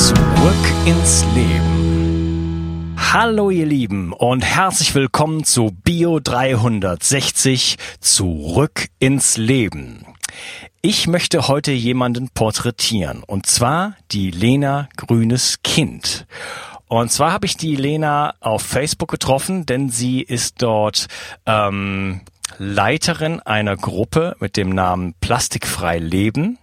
Zurück ins Leben. Hallo ihr Lieben und herzlich willkommen zu Bio 360 Zurück ins Leben. Ich möchte heute jemanden porträtieren und zwar die Lena Grünes Kind. Und zwar habe ich die Lena auf Facebook getroffen, denn sie ist dort ähm, Leiterin einer Gruppe mit dem Namen Plastikfrei Leben.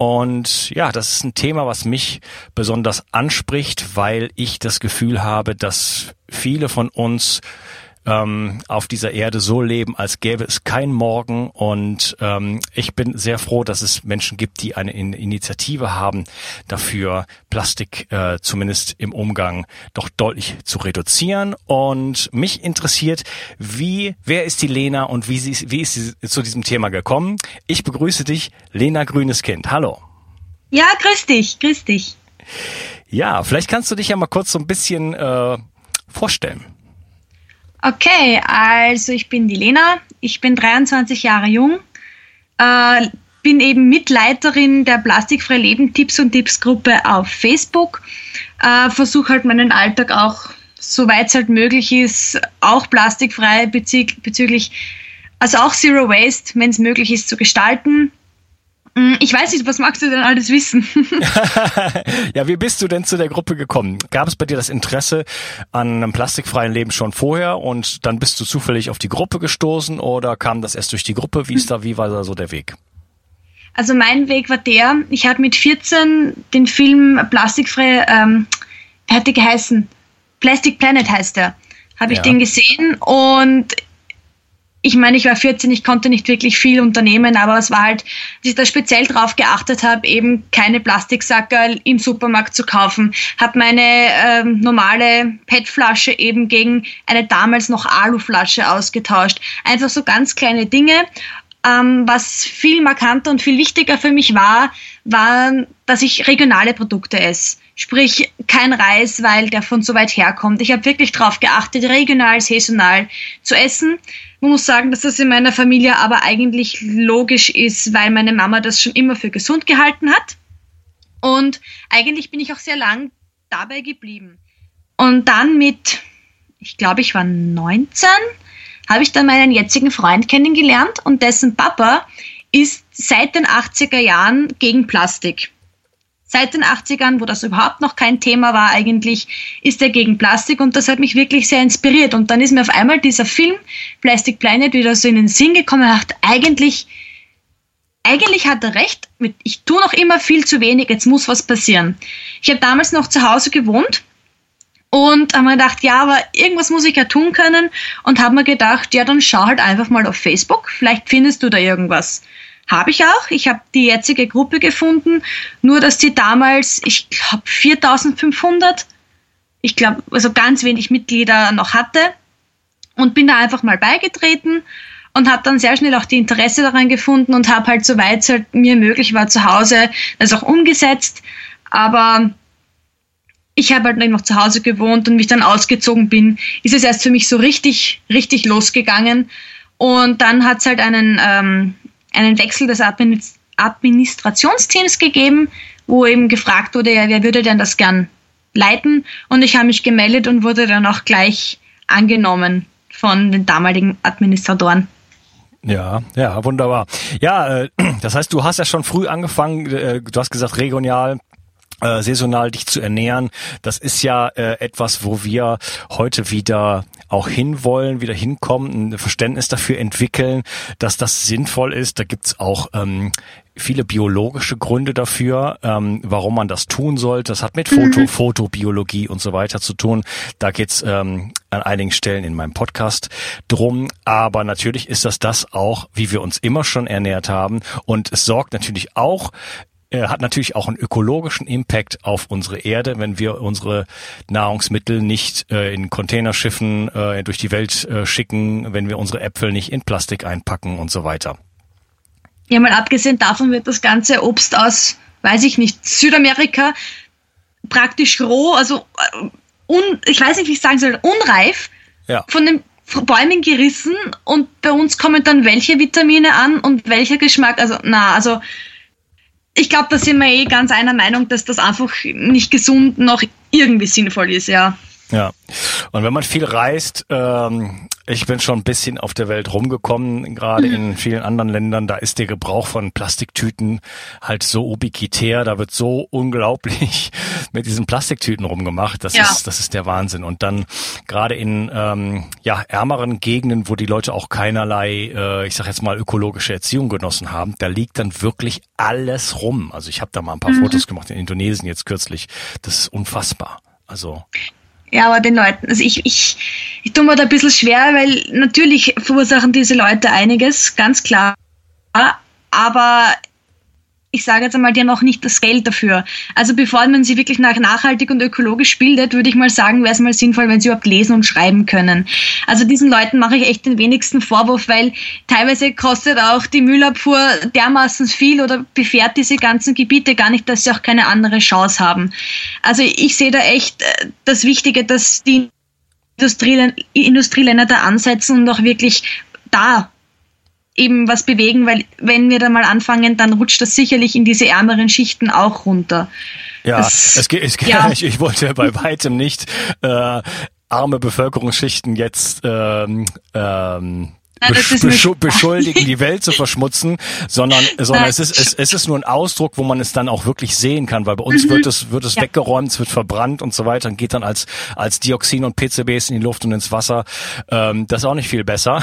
Und ja, das ist ein Thema, was mich besonders anspricht, weil ich das Gefühl habe, dass viele von uns ähm, auf dieser Erde so leben, als gäbe es kein Morgen. Und ähm, ich bin sehr froh, dass es Menschen gibt, die eine Initiative haben, dafür Plastik äh, zumindest im Umgang doch deutlich zu reduzieren. Und mich interessiert, wie, wer ist die Lena und wie, sie, wie ist sie zu diesem Thema gekommen? Ich begrüße dich, Lena Grünes Kind. Hallo. Ja, grüß dich, grüß dich. Ja, vielleicht kannst du dich ja mal kurz so ein bisschen äh, vorstellen. Okay, also ich bin die Lena, ich bin 23 Jahre jung, äh, bin eben Mitleiterin der Plastikfrei Leben Tipps und Tipps Gruppe auf Facebook, äh, versuche halt meinen Alltag auch, soweit es halt möglich ist, auch plastikfrei bezü bezüglich, also auch Zero Waste, wenn es möglich ist, zu gestalten. Mm, ich weiß nicht, was magst du denn alles wissen? ja, wie bist du denn zu der Gruppe gekommen? Gab es bei dir das Interesse an einem plastikfreien Leben schon vorher und dann bist du zufällig auf die Gruppe gestoßen oder kam das erst durch die Gruppe? Wie ist da, wie war da so der Weg? Also mein Weg war der, ich habe mit 14 den Film Plastikfrei, ähm, er hatte geheißen, Plastic Planet heißt er, habe ich ja. den gesehen und ich meine, ich war 14, ich konnte nicht wirklich viel unternehmen, aber es war halt, dass ich da speziell drauf geachtet habe, eben keine Plastiksackerl im Supermarkt zu kaufen, habe meine ähm, normale PET-Flasche eben gegen eine damals noch Aluflasche ausgetauscht. Einfach so ganz kleine Dinge. Ähm, was viel markanter und viel wichtiger für mich war, war, dass ich regionale Produkte esse. Sprich, kein Reis, weil der von so weit herkommt. Ich habe wirklich darauf geachtet, regional, saisonal zu essen. Man muss sagen, dass das in meiner Familie aber eigentlich logisch ist, weil meine Mama das schon immer für gesund gehalten hat. Und eigentlich bin ich auch sehr lang dabei geblieben. Und dann mit, ich glaube, ich war 19, habe ich dann meinen jetzigen Freund kennengelernt und dessen Papa ist seit den 80er Jahren gegen Plastik seit den 80ern, wo das überhaupt noch kein Thema war eigentlich, ist er gegen Plastik und das hat mich wirklich sehr inspiriert. Und dann ist mir auf einmal dieser Film Plastic Planet wieder so in den Sinn gekommen und dachte, eigentlich, eigentlich hat er recht, ich tue noch immer viel zu wenig, jetzt muss was passieren. Ich habe damals noch zu Hause gewohnt und habe mir gedacht, ja, aber irgendwas muss ich ja tun können und habe mir gedacht, ja, dann schau halt einfach mal auf Facebook, vielleicht findest du da irgendwas. Habe ich auch. Ich habe die jetzige Gruppe gefunden, nur dass die damals, ich glaube, 4500, ich glaube, also ganz wenig Mitglieder noch hatte und bin da einfach mal beigetreten und habe dann sehr schnell auch die Interesse daran gefunden und habe halt soweit es halt mir möglich war zu Hause das auch umgesetzt. Aber ich habe halt noch zu Hause gewohnt und mich dann ausgezogen bin, ist es erst für mich so richtig, richtig losgegangen. Und dann hat es halt einen ähm, einen Wechsel des Administrationsteams gegeben, wo eben gefragt wurde, ja, wer würde denn das gern leiten? Und ich habe mich gemeldet und wurde dann auch gleich angenommen von den damaligen Administratoren. Ja, ja, wunderbar. Ja, äh, das heißt, du hast ja schon früh angefangen, äh, du hast gesagt, regional äh, saisonal dich zu ernähren, das ist ja äh, etwas, wo wir heute wieder auch hinwollen, wieder hinkommen, ein Verständnis dafür entwickeln, dass das sinnvoll ist. Da gibt's auch ähm, viele biologische Gründe dafür, ähm, warum man das tun sollte. Das hat mit Foto, mhm. Fotobiologie und so weiter zu tun. Da geht's ähm, an einigen Stellen in meinem Podcast drum. Aber natürlich ist das das auch, wie wir uns immer schon ernährt haben. Und es sorgt natürlich auch äh, hat natürlich auch einen ökologischen Impact auf unsere Erde, wenn wir unsere Nahrungsmittel nicht äh, in Containerschiffen äh, durch die Welt äh, schicken, wenn wir unsere Äpfel nicht in Plastik einpacken und so weiter. Ja, mal abgesehen davon wird das ganze Obst aus, weiß ich nicht, Südamerika praktisch roh, also äh, un, ich weiß nicht, wie ich sagen soll, unreif ja. von den Bäumen gerissen und bei uns kommen dann welche Vitamine an und welcher Geschmack. Also, na, also ich glaube, da sind wir eh ganz einer Meinung, dass das einfach nicht gesund noch irgendwie sinnvoll ist, ja. Ja, und wenn man viel reist, ähm, ich bin schon ein bisschen auf der Welt rumgekommen, gerade mhm. in vielen anderen Ländern, da ist der Gebrauch von Plastiktüten halt so ubiquitär, da wird so unglaublich mit diesen Plastiktüten rumgemacht, das ja. ist das ist der Wahnsinn. Und dann gerade in ähm, ja ärmeren Gegenden, wo die Leute auch keinerlei, äh, ich sag jetzt mal ökologische Erziehung genossen haben, da liegt dann wirklich alles rum. Also ich habe da mal ein paar mhm. Fotos gemacht in Indonesien jetzt kürzlich, das ist unfassbar. Also ja, aber den Leuten, also ich, ich, ich tue mir da ein bisschen schwer, weil natürlich verursachen diese Leute einiges, ganz klar. Aber ich sage jetzt einmal, die haben auch nicht das Geld dafür. Also bevor man sie wirklich nach nachhaltig und ökologisch bildet, würde ich mal sagen, wäre es mal sinnvoll, wenn sie überhaupt lesen und schreiben können. Also diesen Leuten mache ich echt den wenigsten Vorwurf, weil teilweise kostet auch die Müllabfuhr dermaßen viel oder befährt diese ganzen Gebiete gar nicht, dass sie auch keine andere Chance haben. Also ich sehe da echt äh, das Wichtige, dass die Industrieländer da ansetzen und auch wirklich da eben was bewegen, weil wenn wir da mal anfangen, dann rutscht das sicherlich in diese ärmeren Schichten auch runter. Ja, das, es geht, es geht ja. ich, ich wollte bei weitem nicht äh, arme Bevölkerungsschichten jetzt ähm, ähm, besch beschuldigen, die Welt zu verschmutzen, sondern, sondern es ist, es, es ist nur ein Ausdruck, wo man es dann auch wirklich sehen kann, weil bei uns mhm. wird es, wird es ja. weggeräumt, es wird verbrannt und so weiter und geht dann als, als Dioxin und PCBs in die Luft und ins Wasser. Ähm, das ist auch nicht viel besser.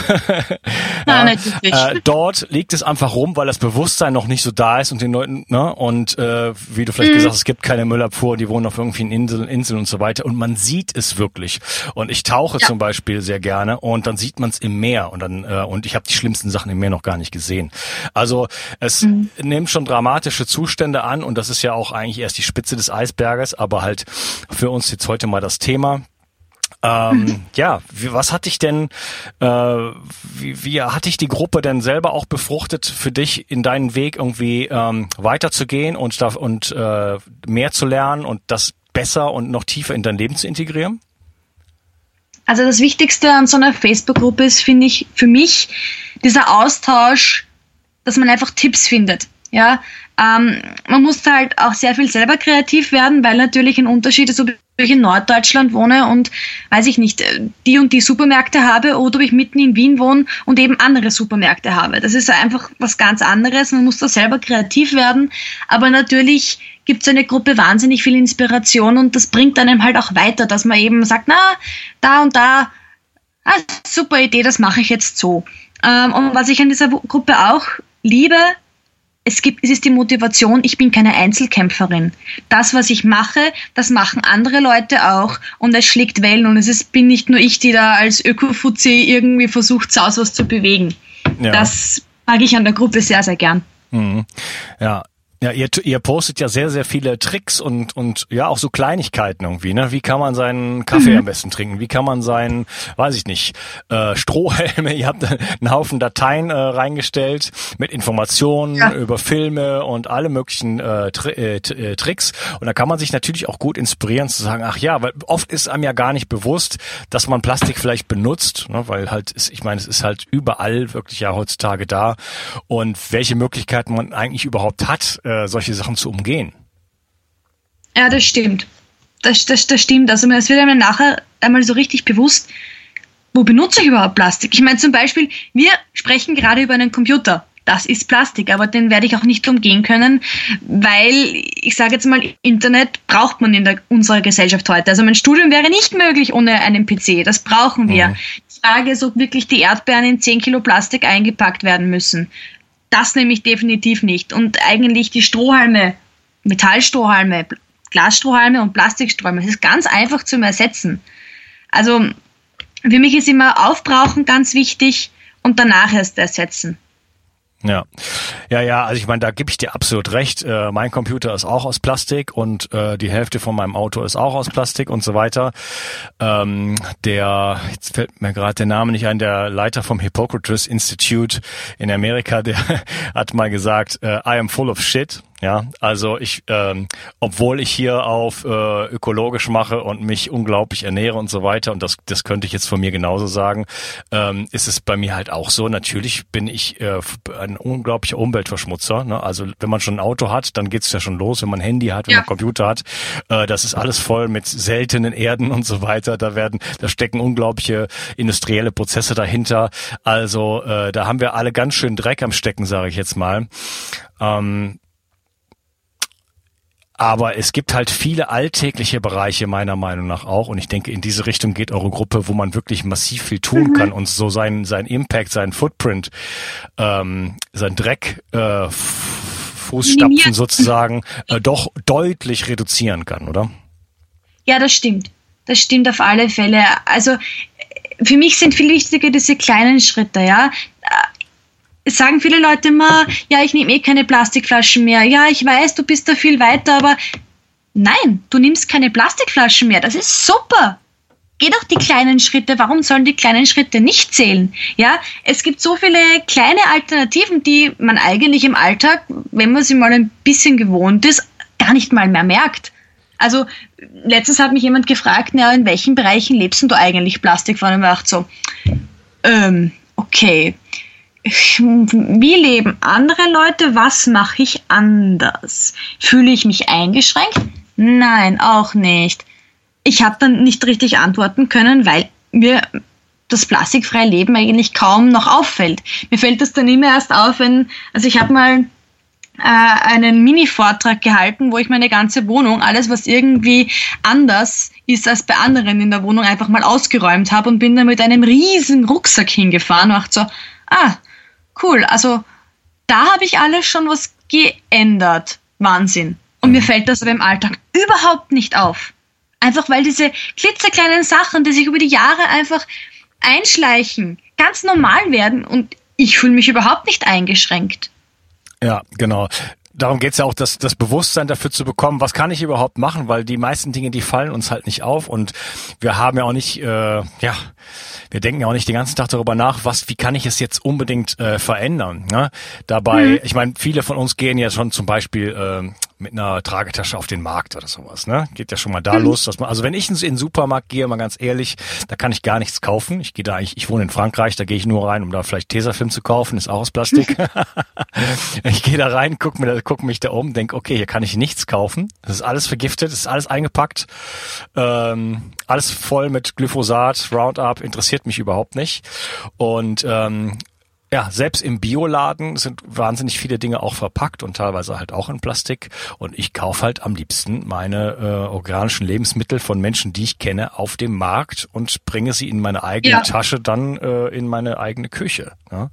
Nein, ja, äh, dort liegt es einfach rum, weil das Bewusstsein noch nicht so da ist und den Leuten, ne, und äh, wie du vielleicht mhm. gesagt hast, es gibt keine Müllabfuhr, die wohnen auf irgendwelchen Inseln, Inseln und so weiter und man sieht es wirklich. Und ich tauche ja. zum Beispiel sehr gerne und dann sieht man es im Meer und dann äh, und ich habe die schlimmsten Sachen im Meer noch gar nicht gesehen. Also es mhm. nimmt schon dramatische Zustände an und das ist ja auch eigentlich erst die Spitze des Eisberges, aber halt für uns jetzt heute mal das Thema. Ähm, mhm. ja, wie, was hat dich denn, äh, wie, wie hat dich die Gruppe denn selber auch befruchtet, für dich in deinen Weg irgendwie ähm, weiterzugehen und, und äh, mehr zu lernen und das besser und noch tiefer in dein Leben zu integrieren? Also das Wichtigste an so einer Facebook-Gruppe ist, finde ich, für mich dieser Austausch, dass man einfach Tipps findet. Ja, ähm, man muss halt auch sehr viel selber kreativ werden, weil natürlich ein Unterschied ist, ob ich in Norddeutschland wohne und, weiß ich nicht, die und die Supermärkte habe oder ob ich mitten in Wien wohne und eben andere Supermärkte habe. Das ist einfach was ganz anderes. Man muss da selber kreativ werden, aber natürlich gibt es eine Gruppe wahnsinnig viel Inspiration und das bringt einem halt auch weiter, dass man eben sagt, na, da und da, ah, super Idee, das mache ich jetzt so. Ähm, und was ich an dieser Gruppe auch liebe, es gibt, es ist die Motivation, ich bin keine Einzelkämpferin. Das, was ich mache, das machen andere Leute auch und es schlägt Wellen und es ist, bin nicht nur ich, die da als Öko-Fuzzi irgendwie versucht, saus was zu bewegen. Ja. Das mag ich an der Gruppe sehr, sehr gern. Mhm. Ja, ja, ihr, ihr postet ja sehr, sehr viele Tricks und, und ja, auch so Kleinigkeiten irgendwie, ne? Wie kann man seinen Kaffee mhm. am besten trinken? Wie kann man seinen, weiß ich nicht, äh, Strohhelme, ihr habt einen Haufen Dateien äh, reingestellt mit Informationen ja. über Filme und alle möglichen äh, Tri äh, äh, Tricks. Und da kann man sich natürlich auch gut inspirieren zu sagen, ach ja, weil oft ist einem ja gar nicht bewusst, dass man Plastik vielleicht benutzt, ne? weil halt, ist, ich meine, es ist halt überall wirklich ja heutzutage da und welche Möglichkeiten man eigentlich überhaupt hat, äh, solche Sachen zu umgehen. Ja, das stimmt. Das, das, das stimmt. Also es wird einem nachher einmal so richtig bewusst, wo benutze ich überhaupt Plastik? Ich meine zum Beispiel, wir sprechen gerade über einen Computer. Das ist Plastik, aber den werde ich auch nicht umgehen können, weil ich sage jetzt mal, Internet braucht man in der, unserer Gesellschaft heute. Also mein Studium wäre nicht möglich ohne einen PC. Das brauchen wir. Mhm. Die Frage ist, ob wirklich die Erdbeeren in 10 Kilo Plastik eingepackt werden müssen. Das nämlich definitiv nicht. Und eigentlich die Strohhalme, Metallstrohhalme, Glasstrohhalme und Plastikstrohhalme, das ist ganz einfach zu ersetzen. Also für mich ist immer Aufbrauchen ganz wichtig und danach erst ersetzen. Ja, ja, ja. Also ich meine, da gebe ich dir absolut recht. Äh, mein Computer ist auch aus Plastik und äh, die Hälfte von meinem Auto ist auch aus Plastik und so weiter. Ähm, der, jetzt fällt mir gerade der Name nicht ein, der Leiter vom Hippocrates Institute in Amerika, der hat mal gesagt, äh, I am full of shit. Ja, also ich, ähm, obwohl ich hier auf äh, ökologisch mache und mich unglaublich ernähre und so weiter, und das, das könnte ich jetzt von mir genauso sagen, ähm, ist es bei mir halt auch so. Natürlich bin ich äh, ein unglaublicher Umweltverschmutzer. Ne? Also wenn man schon ein Auto hat, dann geht's ja schon los. Wenn man ein Handy hat, wenn ja. man einen Computer hat, äh, das ist alles voll mit seltenen Erden und so weiter. Da werden, da stecken unglaubliche industrielle Prozesse dahinter. Also äh, da haben wir alle ganz schön Dreck am Stecken, sage ich jetzt mal. Ähm, aber es gibt halt viele alltägliche Bereiche meiner Meinung nach auch. Und ich denke, in diese Richtung geht eure Gruppe, wo man wirklich massiv viel tun mhm. kann und so seinen, seinen Impact, seinen Footprint, ähm, sein Dreck, äh, Fußstapfen sozusagen, äh, doch deutlich reduzieren kann, oder? Ja, das stimmt. Das stimmt auf alle Fälle. Also für mich sind viel wichtiger diese kleinen Schritte, ja sagen viele Leute immer, ja, ich nehme eh keine Plastikflaschen mehr. Ja, ich weiß, du bist da viel weiter, aber nein, du nimmst keine Plastikflaschen mehr. Das ist super. Geh doch die kleinen Schritte. Warum sollen die kleinen Schritte nicht zählen? Ja, es gibt so viele kleine Alternativen, die man eigentlich im Alltag, wenn man sie mal ein bisschen gewohnt ist, gar nicht mal mehr merkt. Also letztens hat mich jemand gefragt, na, in welchen Bereichen lebst du eigentlich Plastik? Und ich so, ähm, okay, wie leben andere Leute? Was mache ich anders? Fühle ich mich eingeschränkt? Nein, auch nicht. Ich habe dann nicht richtig antworten können, weil mir das plastikfreie Leben eigentlich kaum noch auffällt. Mir fällt das dann immer erst auf, wenn, also ich habe mal äh, einen Mini-Vortrag gehalten, wo ich meine ganze Wohnung, alles was irgendwie anders ist als bei anderen in der Wohnung, einfach mal ausgeräumt habe und bin dann mit einem riesen Rucksack hingefahren und dachte so, ah, cool. Also da habe ich alles schon was geändert. Wahnsinn. Und mir mhm. fällt das aber im Alltag überhaupt nicht auf. Einfach weil diese klitzekleinen Sachen, die sich über die Jahre einfach einschleichen, ganz normal werden und ich fühle mich überhaupt nicht eingeschränkt. Ja, genau darum geht's ja auch, das, das Bewusstsein dafür zu bekommen, was kann ich überhaupt machen, weil die meisten Dinge, die fallen uns halt nicht auf und wir haben ja auch nicht, äh, ja, wir denken ja auch nicht den ganzen Tag darüber nach, was, wie kann ich es jetzt unbedingt äh, verändern. Ne? Dabei, mhm. ich meine, viele von uns gehen ja schon zum Beispiel äh, mit einer Tragetasche auf den Markt oder sowas. Ne? Geht ja schon mal da mhm. los, dass man, also wenn ich in, den Supermarkt gehe, mal ganz ehrlich, da kann ich gar nichts kaufen. Ich gehe da, ich, ich wohne in Frankreich, da gehe ich nur rein, um da vielleicht Tesafilm zu kaufen, ist auch aus Plastik. ich gehe da rein, guck mir, guck mich da um, denk, okay, hier kann ich nichts kaufen. Das ist alles vergiftet, das ist alles eingepackt, ähm, alles voll mit Glyphosat, Roundup, interessiert mich überhaupt nicht. Und ähm, ja, selbst im Bioladen sind wahnsinnig viele Dinge auch verpackt und teilweise halt auch in Plastik. Und ich kaufe halt am liebsten meine äh, organischen Lebensmittel von Menschen, die ich kenne, auf dem Markt und bringe sie in meine eigene ja. Tasche, dann äh, in meine eigene Küche. Ja.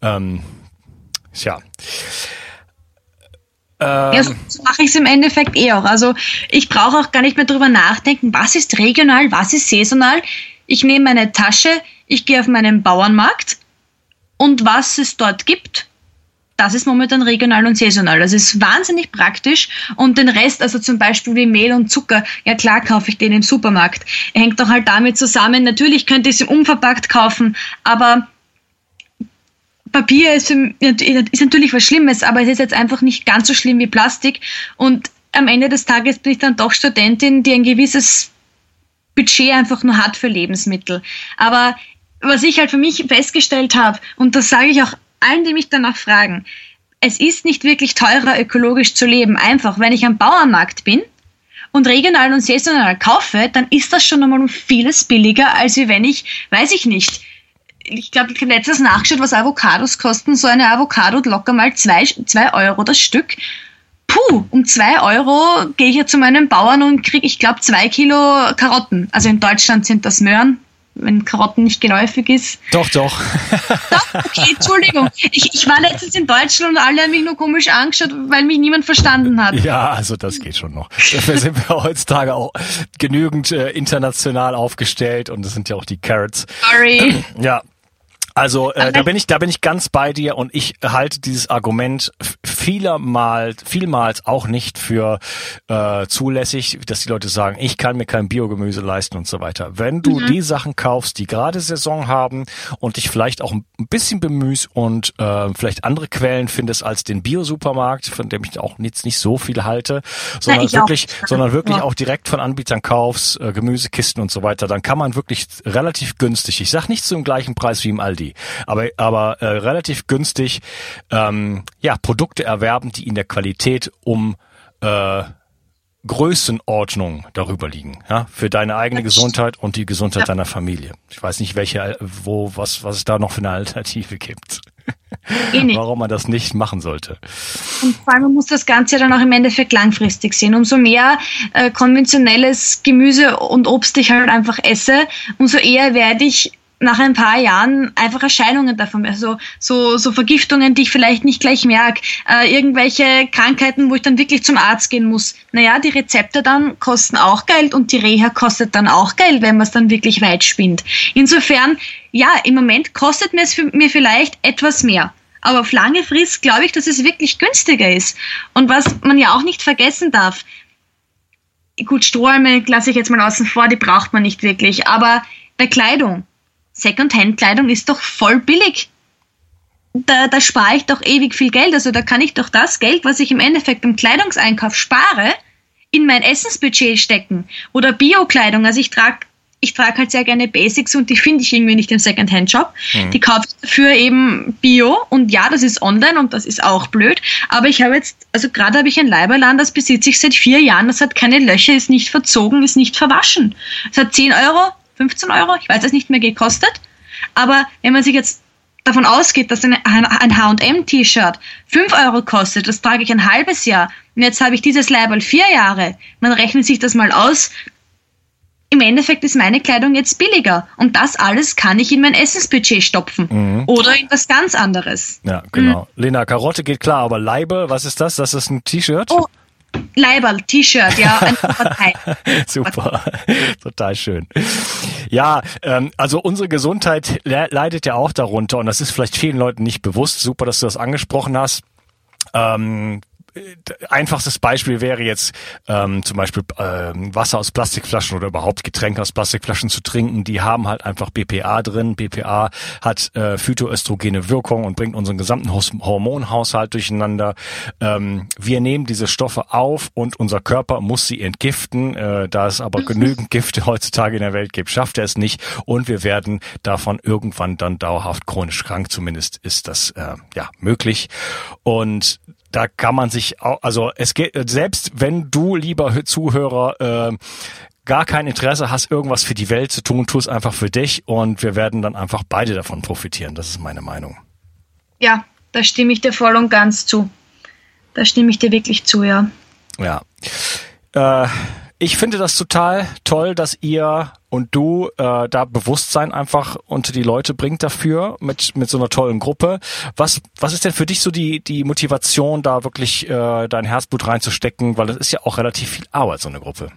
Ähm, tja. Ähm, ja, so mache ich es im Endeffekt eh auch. Also ich brauche auch gar nicht mehr drüber nachdenken, was ist regional, was ist saisonal. Ich nehme meine Tasche, ich gehe auf meinen Bauernmarkt und was es dort gibt, das ist momentan regional und saisonal. Das ist wahnsinnig praktisch und den Rest, also zum Beispiel wie Mehl und Zucker, ja klar kaufe ich den im Supermarkt. Hängt doch halt damit zusammen, natürlich könnte ich es unverpackt kaufen, aber Papier ist, ist natürlich was Schlimmes, aber es ist jetzt einfach nicht ganz so schlimm wie Plastik und am Ende des Tages bin ich dann doch Studentin, die ein gewisses Budget einfach nur hat für Lebensmittel. Aber was ich halt für mich festgestellt habe, und das sage ich auch allen, die mich danach fragen, es ist nicht wirklich teurer, ökologisch zu leben. Einfach, wenn ich am Bauernmarkt bin und regional und saisonal kaufe, dann ist das schon einmal um vieles billiger, als wenn ich, weiß ich nicht, ich glaube, ich habe letztes nachgeschaut, was Avocados kosten. So eine Avocado locker mal zwei, zwei Euro das Stück. Puh, um zwei Euro gehe ich ja zu meinem Bauern und kriege, ich glaube, zwei Kilo Karotten. Also in Deutschland sind das Möhren, wenn Karotten nicht geläufig ist. Doch, doch. doch, okay, Entschuldigung. Ich, ich war letztens in Deutschland und alle haben mich nur komisch angeschaut, weil mich niemand verstanden hat. Ja, also das geht schon noch. Dafür sind wir heutzutage auch genügend äh, international aufgestellt und das sind ja auch die Carrots. Sorry. Ja, Also äh, da bin ich, da bin ich ganz bei dir und ich halte dieses Argument vielmal, vielmals auch nicht für äh, zulässig, dass die Leute sagen, ich kann mir kein Biogemüse leisten und so weiter. Wenn du mhm. die Sachen kaufst, die gerade Saison haben und dich vielleicht auch ein bisschen bemühst und äh, vielleicht andere Quellen findest als den Bio-Supermarkt, von dem ich auch jetzt nicht so viel halte, sondern Na, wirklich, auch. sondern wirklich ja. auch direkt von Anbietern kaufst, äh, Gemüsekisten und so weiter, dann kann man wirklich relativ günstig, ich sag nicht zum gleichen Preis wie im Aldi, aber, aber äh, relativ günstig ähm, ja, Produkte erwerben, die in der Qualität um äh, Größenordnung darüber liegen, ja, für deine eigene Gesundheit und die Gesundheit ja. deiner Familie. Ich weiß nicht, welche, wo, was, was es da noch für eine Alternative gibt. Eh Warum man das nicht machen sollte. Und vor allem man muss das Ganze dann auch im Endeffekt langfristig sehen. Umso mehr äh, konventionelles Gemüse und Obst ich halt einfach esse, umso eher werde ich nach ein paar Jahren einfach Erscheinungen davon, also so, so Vergiftungen, die ich vielleicht nicht gleich merke, äh, irgendwelche Krankheiten, wo ich dann wirklich zum Arzt gehen muss. Naja, die Rezepte dann kosten auch Geld und die Reha kostet dann auch Geld, wenn man es dann wirklich weit spinnt. Insofern, ja, im Moment kostet mir es mir vielleicht etwas mehr. Aber auf lange Frist glaube ich, dass es wirklich günstiger ist. Und was man ja auch nicht vergessen darf, gut, Strohhalme lasse ich jetzt mal außen vor, die braucht man nicht wirklich. Aber bei Kleidung, Secondhand-Kleidung ist doch voll billig. Da, da spare ich doch ewig viel Geld. Also da kann ich doch das Geld, was ich im Endeffekt beim Kleidungseinkauf spare, in mein Essensbudget stecken. Oder Bio-Kleidung. Also ich trage ich trage halt sehr gerne Basics und die finde ich irgendwie nicht im Secondhand-Shop. Mhm. Die kaufe ich dafür eben Bio und ja, das ist online und das ist auch blöd. Aber ich habe jetzt, also gerade habe ich ein Leiberland, das besitze ich seit vier Jahren, das hat keine Löcher, ist nicht verzogen, ist nicht verwaschen. Es hat 10 Euro, 15 Euro, ich weiß es nicht mehr, gekostet. Aber wenn man sich jetzt davon ausgeht, dass ein, ein H&M-T-Shirt 5 Euro kostet, das trage ich ein halbes Jahr und jetzt habe ich dieses Leiberl vier Jahre, man rechnet sich das mal aus, im Endeffekt ist meine Kleidung jetzt billiger und das alles kann ich in mein Essensbudget stopfen mhm. oder in was ganz anderes. Ja, genau. Mhm. Lena, Karotte geht klar, aber Leibe, was ist das? Das ist ein T-Shirt? Oh, Leiberl, T-Shirt, ja. Super, total schön. Ja, ähm, also unsere Gesundheit le leidet ja auch darunter und das ist vielleicht vielen Leuten nicht bewusst. Super, dass du das angesprochen hast. Ähm, einfachstes Beispiel wäre jetzt ähm, zum Beispiel ähm, Wasser aus Plastikflaschen oder überhaupt Getränke aus Plastikflaschen zu trinken. Die haben halt einfach BPA drin. BPA hat äh, phytoöstrogene Wirkung und bringt unseren gesamten Hormonhaushalt durcheinander. Ähm, wir nehmen diese Stoffe auf und unser Körper muss sie entgiften. Äh, da es aber genügend Gifte heutzutage in der Welt gibt, schafft er es nicht und wir werden davon irgendwann dann dauerhaft chronisch krank. Zumindest ist das äh, ja möglich. Und da kann man sich auch, also es geht, selbst wenn du, lieber Zuhörer, äh, gar kein Interesse hast, irgendwas für die Welt zu tun, tu es einfach für dich und wir werden dann einfach beide davon profitieren. Das ist meine Meinung. Ja, da stimme ich dir voll und ganz zu. Da stimme ich dir wirklich zu, ja. Ja. Äh, ich finde das total toll, dass ihr und du äh, da Bewusstsein einfach unter die Leute bringt dafür mit mit so einer tollen Gruppe. Was was ist denn für dich so die die Motivation, da wirklich äh, dein Herzblut reinzustecken, weil das ist ja auch relativ viel Arbeit so eine Gruppe.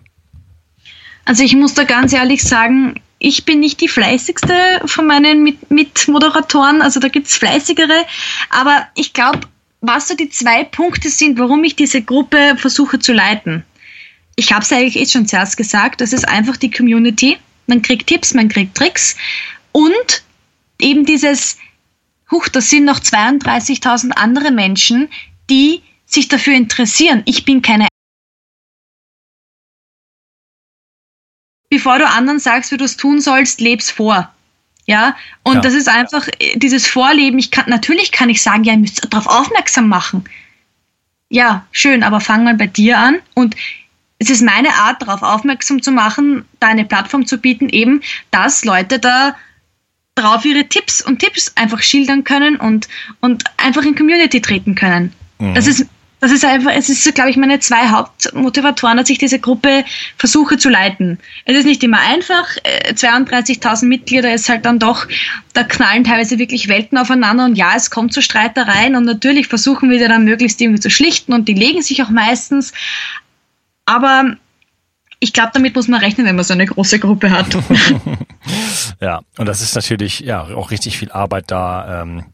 Also ich muss da ganz ehrlich sagen, ich bin nicht die fleißigste von meinen mit Mitmoderatoren, also da gibt's fleißigere, aber ich glaube, was so die zwei Punkte sind, warum ich diese Gruppe versuche zu leiten ich habe es eigentlich eh schon zuerst gesagt, das ist einfach die Community. Man kriegt Tipps, man kriegt Tricks und eben dieses, huch, das sind noch 32.000 andere Menschen, die sich dafür interessieren. Ich bin keine Bevor du anderen sagst, wie du es tun sollst, leb's vor. Ja, und ja. das ist einfach dieses Vorleben. Ich kann, natürlich kann ich sagen, ja, ihr müsst darauf aufmerksam machen. Ja, schön, aber fang mal bei dir an und es ist meine Art, darauf aufmerksam zu machen, da eine Plattform zu bieten, eben, dass Leute da drauf ihre Tipps und Tipps einfach schildern können und, und einfach in Community treten können. Mhm. Das ist das ist einfach, es ist, glaube ich, meine zwei Hauptmotivatoren, dass ich diese Gruppe versuche zu leiten. Es ist nicht immer einfach. 32.000 äh, Mitglieder ist halt dann doch, da knallen teilweise wirklich Welten aufeinander und ja, es kommt zu Streitereien und natürlich versuchen wir dann möglichst irgendwie zu schlichten und die legen sich auch meistens. Aber ich glaube, damit muss man rechnen, wenn man so eine große Gruppe hat. Ja, und das ist natürlich ja auch richtig viel Arbeit da. Ähm,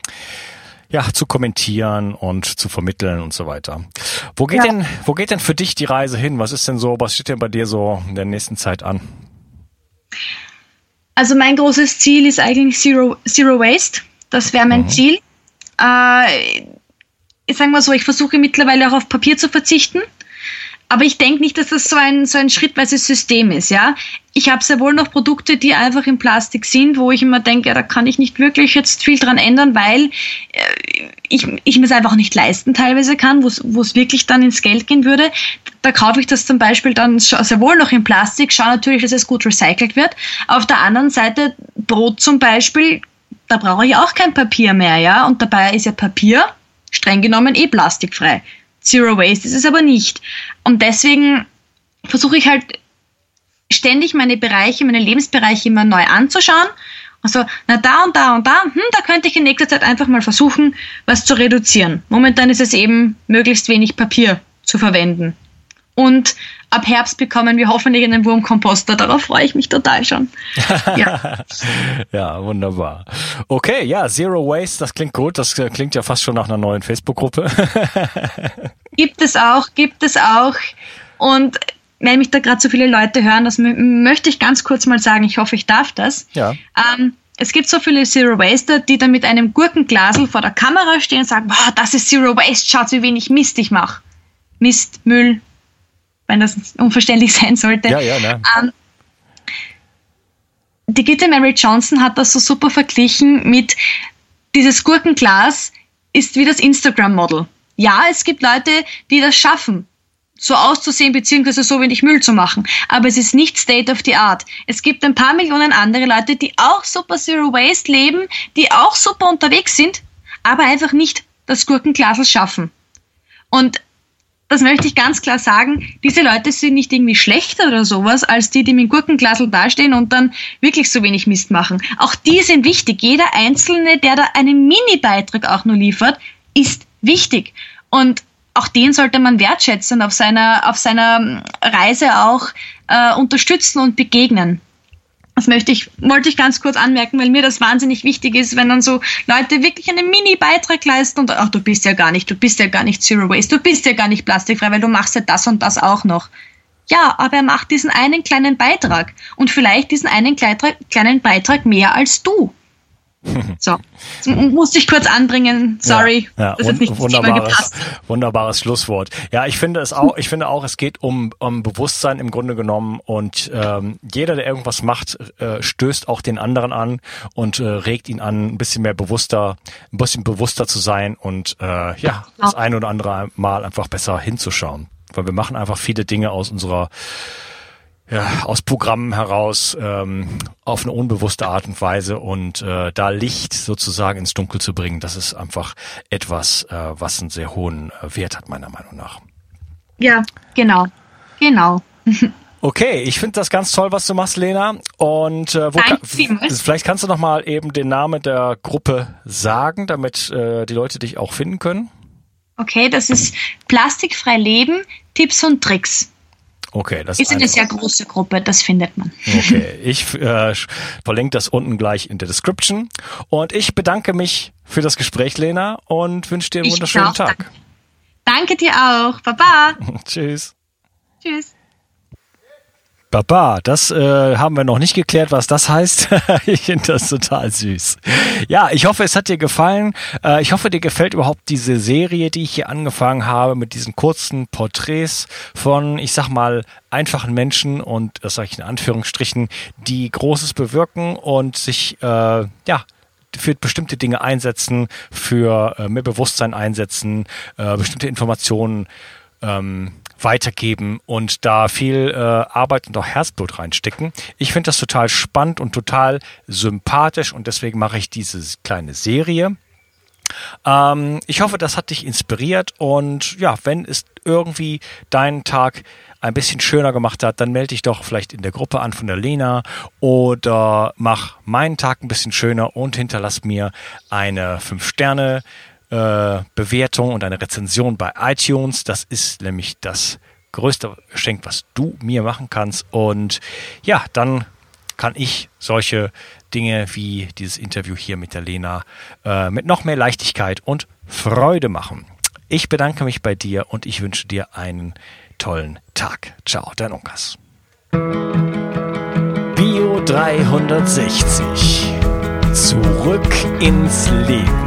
ja, zu kommentieren und zu vermitteln und so weiter. Wo geht ja. denn, wo geht denn für dich die Reise hin? Was ist denn so, was steht denn bei dir so in der nächsten Zeit an? Also mein großes Ziel ist eigentlich Zero, Zero Waste. Das wäre mein mhm. Ziel. Äh, ich sage mal so, ich versuche mittlerweile auch auf Papier zu verzichten. Aber ich denke nicht, dass das so ein, so ein schrittweises System ist, ja. Ich habe sehr wohl noch Produkte, die einfach in Plastik sind, wo ich immer denke, da kann ich nicht wirklich jetzt viel dran ändern, weil äh, ich, ich mir es einfach nicht leisten teilweise kann, wo es wirklich dann ins Geld gehen würde. Da kaufe ich das zum Beispiel dann sehr wohl noch in Plastik, schaue natürlich, dass es gut recycelt wird. Auf der anderen Seite Brot zum Beispiel, da brauche ich auch kein Papier mehr, ja. Und dabei ist ja Papier streng genommen eh plastikfrei. Zero Waste ist es aber nicht. Und deswegen versuche ich halt ständig meine Bereiche, meine Lebensbereiche immer neu anzuschauen. Also, na da und da und da, hm, da könnte ich in nächster Zeit einfach mal versuchen, was zu reduzieren. Momentan ist es eben möglichst wenig Papier zu verwenden. Und ab Herbst bekommen wir hoffentlich einen Wurmkomposter. Darauf freue ich mich total schon. Ja, ja wunderbar. Okay, ja, Zero Waste, das klingt gut. Das klingt ja fast schon nach einer neuen Facebook-Gruppe. gibt es auch, gibt es auch. Und wenn mich da gerade so viele Leute hören, das möchte ich ganz kurz mal sagen. Ich hoffe, ich darf das. Ja. Ähm, es gibt so viele Zero Waster, die dann mit einem Gurkenglasel vor der Kamera stehen und sagen, wow, das ist Zero Waste, schaut, wie wenig Mist ich mache. Mist, Müll, wenn das unverständlich sein sollte. Ja, ja, ne. Ähm, die Gitte Mary Johnson hat das so super verglichen mit dieses Gurkenglas ist wie das Instagram-Model. Ja, es gibt Leute, die das schaffen, so auszusehen beziehungsweise so wenig Müll zu machen. Aber es ist nicht State of the Art. Es gibt ein paar Millionen andere Leute, die auch super Zero Waste leben, die auch super unterwegs sind, aber einfach nicht das Gurkenglasel schaffen. Und das möchte ich ganz klar sagen, diese Leute sind nicht irgendwie schlechter oder sowas, als die, die mit Gurkenglasel dastehen und dann wirklich so wenig Mist machen. Auch die sind wichtig. Jeder Einzelne, der da einen Mini-Beitrag auch nur liefert, ist wichtig. Und auch den sollte man wertschätzen, auf seiner, auf seiner Reise auch äh, unterstützen und begegnen. Das möchte ich, wollte ich ganz kurz anmerken, weil mir das wahnsinnig wichtig ist, wenn dann so Leute wirklich einen Mini-Beitrag leisten und ach, du bist ja gar nicht, du bist ja gar nicht Zero Waste, du bist ja gar nicht plastikfrei, weil du machst ja das und das auch noch. Ja, aber er macht diesen einen kleinen Beitrag und vielleicht diesen einen kleinen Beitrag mehr als du. So, das musste ich kurz anbringen. Sorry, ja, ja, das hat nicht wunderbares, wunderbares Schlusswort. Ja, ich finde es auch. Ich finde auch, es geht um, um Bewusstsein im Grunde genommen und ähm, jeder, der irgendwas macht, äh, stößt auch den anderen an und äh, regt ihn an, ein bisschen mehr bewusster, ein bisschen bewusster zu sein und äh, ja, das ein oder andere Mal einfach besser hinzuschauen, weil wir machen einfach viele Dinge aus unserer ja, aus Programmen heraus ähm, auf eine unbewusste Art und Weise und äh, da Licht sozusagen ins Dunkel zu bringen, das ist einfach etwas, äh, was einen sehr hohen äh, Wert hat, meiner Meinung nach. Ja, genau. Genau. Okay, ich finde das ganz toll, was du machst, Lena. Und äh, wo kann, vielleicht kannst du noch mal eben den Namen der Gruppe sagen, damit äh, die Leute dich auch finden können. Okay, das ist Plastikfrei Leben, Tipps und Tricks. Okay, das ist eine, eine sehr große Gruppe, das findet man. Okay, ich äh, verlinke das unten gleich in der Description. Und ich bedanke mich für das Gespräch, Lena, und wünsche dir einen ich wunderschönen Tag. Danke. danke dir auch. Baba. Tschüss. Tschüss. Papa, das äh, haben wir noch nicht geklärt, was das heißt. ich finde das total süß. Ja, ich hoffe, es hat dir gefallen. Äh, ich hoffe, dir gefällt überhaupt diese Serie, die ich hier angefangen habe mit diesen kurzen Porträts von, ich sag mal, einfachen Menschen und das sage ich in Anführungsstrichen, die Großes bewirken und sich äh, ja für bestimmte Dinge einsetzen, für äh, mehr Bewusstsein einsetzen, äh, bestimmte Informationen ähm, weitergeben und da viel äh, Arbeit und auch Herzblut reinstecken. Ich finde das total spannend und total sympathisch und deswegen mache ich diese kleine Serie. Ähm, ich hoffe, das hat dich inspiriert und ja, wenn es irgendwie deinen Tag ein bisschen schöner gemacht hat, dann melde dich doch vielleicht in der Gruppe an von der Lena oder mach meinen Tag ein bisschen schöner und hinterlass mir eine 5 Sterne äh, Bewertung und eine Rezension bei iTunes. Das ist nämlich das größte Geschenk, was du mir machen kannst. Und ja, dann kann ich solche Dinge wie dieses Interview hier mit der Lena äh, mit noch mehr Leichtigkeit und Freude machen. Ich bedanke mich bei dir und ich wünsche dir einen tollen Tag. Ciao, dein Unkas. Bio 360. Zurück ins Leben.